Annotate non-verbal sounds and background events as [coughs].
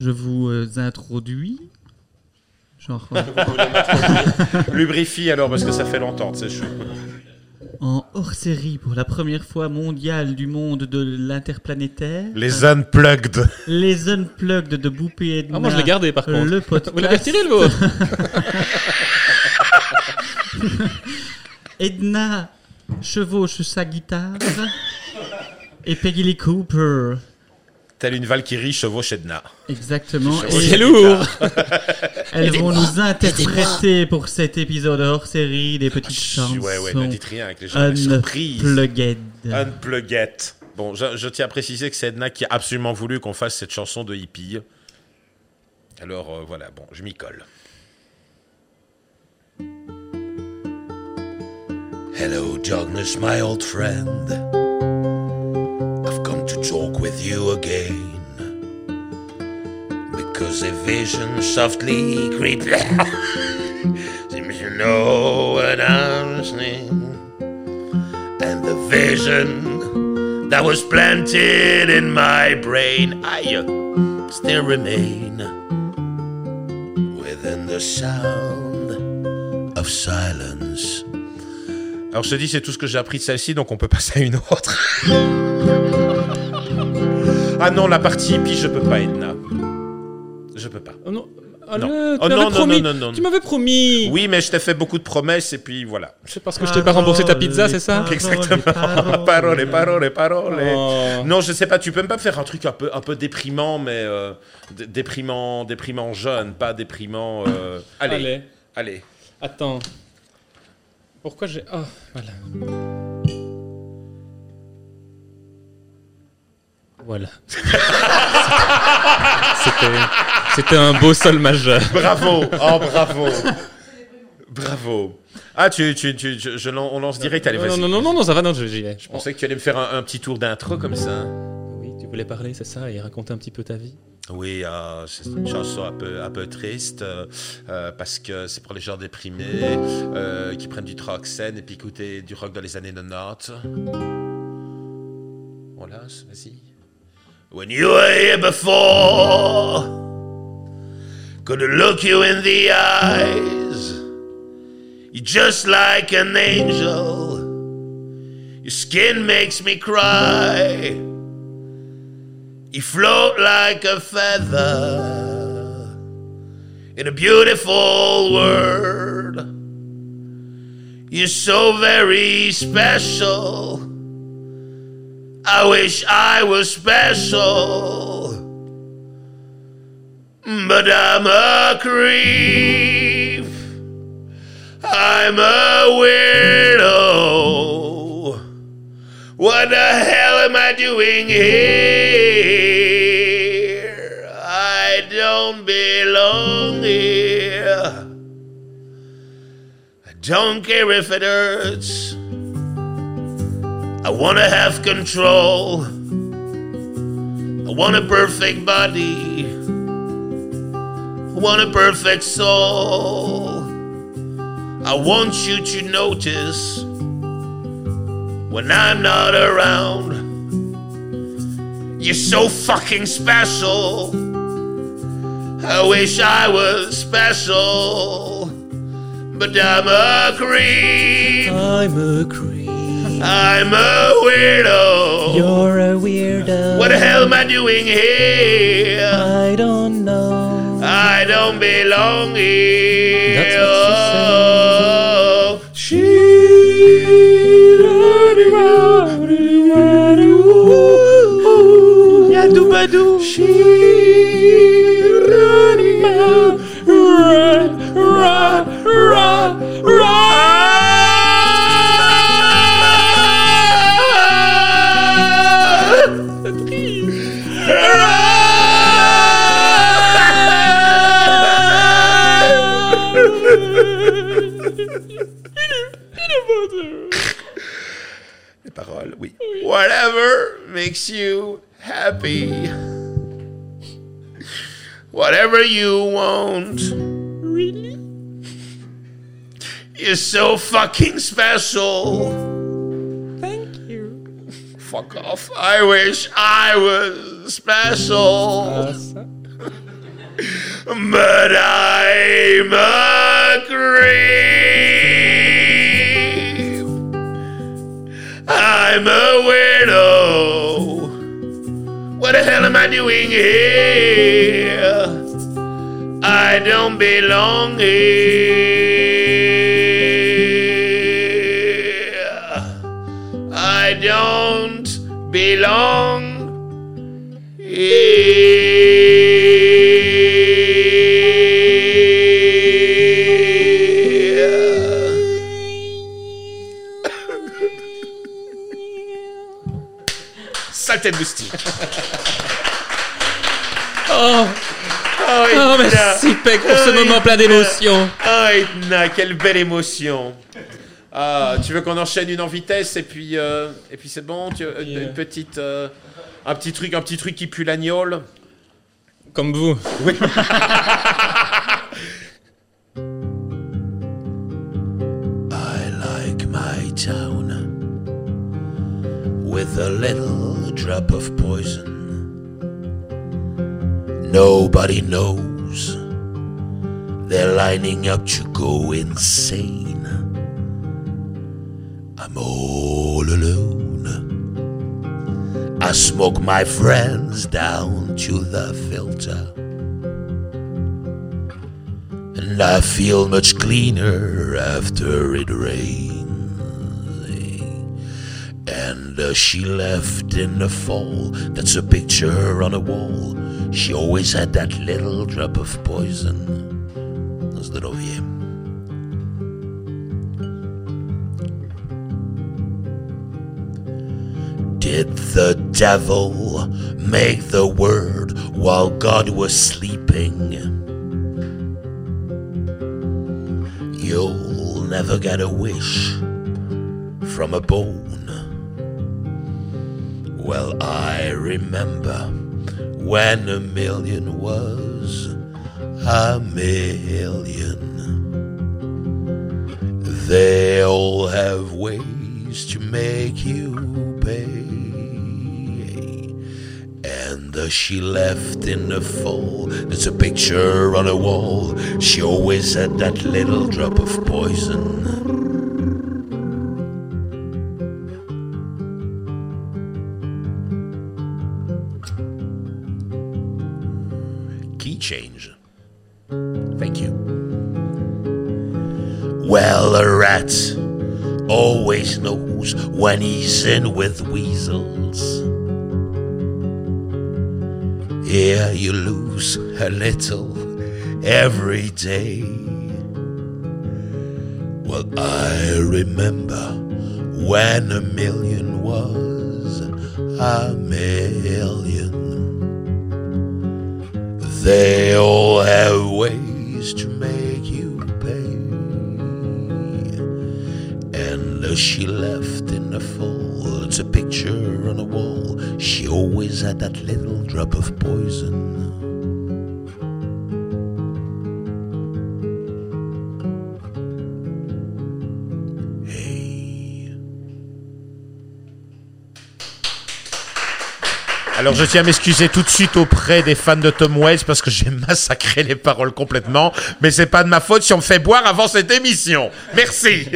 Je vous euh, introduis. Genre, [laughs] euh, Lubrifie alors parce que ça fait longtemps, c'est chaud. en hors-série pour la première fois mondiale du monde de l'interplanétaire. Les unplugged. Les Unplugged de Boupé et Edna. Ah, moi je l'ai gardé par contre. Le podcast. Vous l'avez retiré le vôtre? [laughs] Edna chevauche sa guitare. et Peggy Lee Cooper. Telle une Valkyrie chevauche Edna. Exactement. C'est lourd [laughs] elles vont nous interpréter pour cet épisode hors-série des petites chansons. Ouais, ouais, ne dites rien avec les gens. Les surprises. Unplugged. Unplugged. Bon, je, je tiens à préciser que c'est Edna qui a absolument voulu qu'on fasse cette chanson de hippie. Alors euh, voilà, bon, je m'y colle. Hello, Jognus, my old friend. With you again. Because a vision softly creeps. [laughs] Seems you know what I'm saying. And the vision that was planted in my brain, I uh, still remain within the sound of silence. Alors je te dis, c'est tout ce que j'ai appris de celle-ci, donc on peut passer à une autre. [laughs] ah non, la partie hippie, je peux pas, Edna. Je peux pas. Oh non, Non. non, tu Oh m'avais non, non, promis. non, non, non. Tu m'avais promis. Oui, mais je t'ai fait beaucoup de promesses et puis voilà. C'est parce que je t'ai pas remboursé ta pizza, c'est ça Exactement. [laughs] parole. Parole, parole, parole. Oh. Non, je sais pas, tu peux même pas faire un truc un peu, un peu déprimant, mais euh, déprimant, déprimant jeune, pas déprimant. euh, Allez, [coughs] allez. Allez, attends. Pourquoi j'ai. Oh, voilà. Voilà. [laughs] C'était. Un beau sol majeur. Bravo, oh bravo, bravo. Ah, tu, tu, tu, je, je on lance direct, allez, Non, vas-y. non, non, non, non, ça va, non, j'y vais. Je pensais que tu allais me faire un, un petit tour d'intro comme ça. Oui, tu voulais parler, c'est ça, et raconter un petit peu ta vie. Oui, euh, c'est une chanson un peu, un peu triste euh, parce que c'est pour les gens déprimés euh, qui prennent du Troxen et puis écouter du rock dans les années 90. Voilà, vas-y. When you were here before, could look you in the eyes. You're just like an angel. Your skin makes me cry. You float like a feather in a beautiful world. You're so very special. I wish I was special, but I'm a creep. I'm a weirdo. What the hell am I doing here? I don't belong here. I don't care if it hurts. I wanna have control. I want a perfect body. I want a perfect soul. I want you to notice when I'm not around. You're so fucking special. I wish I was special, but I'm a creep. I'm a creep. I'm a weirdo. You're a weirdo. What the hell am I doing here? I don't know. I don't belong here. That's what she said. She. Yadoubadou. Les makes you happy. Whatever you want. Really? You're so fucking special. Thank you. Fuck off. I wish I was special. But I'm a creep. I'm a weirdo. The hell am I doing here? I don't belong here. I don't belong De moustique. [laughs] Oh, Oh, oh, merci Peck pour ce Oh, moment plein Edna. d'émotion. Ah, Edna, quelle belle émotion. Ah, tu veux qu'on enchaîne une en vitesse et puis euh, et puis c'est bon, tu, une, Yeah. une petite euh, un petit truc, un petit truc qui pue l'agnole. Comme vous. [laughs] I like my town with a little drop of poison. Nobody knows they're lining up to go insane. I'm all alone. I smoke my friends down to the filter. And I feel much cleaner after it rains. And she left in the fall. That's a picture on a wall. She always had that little drop of poison. Him. Did the devil make the word while God was sleeping? You'll never get a wish from a bone. Well, I remember when a million was a million. They all have ways to make you pay. And uh, she left in the fall. There's a picture on a wall. She always had that little drop of poison. Thank you. Well, a rat always knows when he's in with weasels. Here you lose a little every day. Well, I remember when a million was a million. They all have ways to make you pay. And uh, she left in the fall. It's a picture on a wall. She always had that little drop of poison. Alors je tiens à m'excuser tout de suite auprès des fans de Tom Waits parce que j'ai [laughs] massacré les paroles complètement, mais c'est pas de ma faute si on me fait boire avant cette émission. Merci.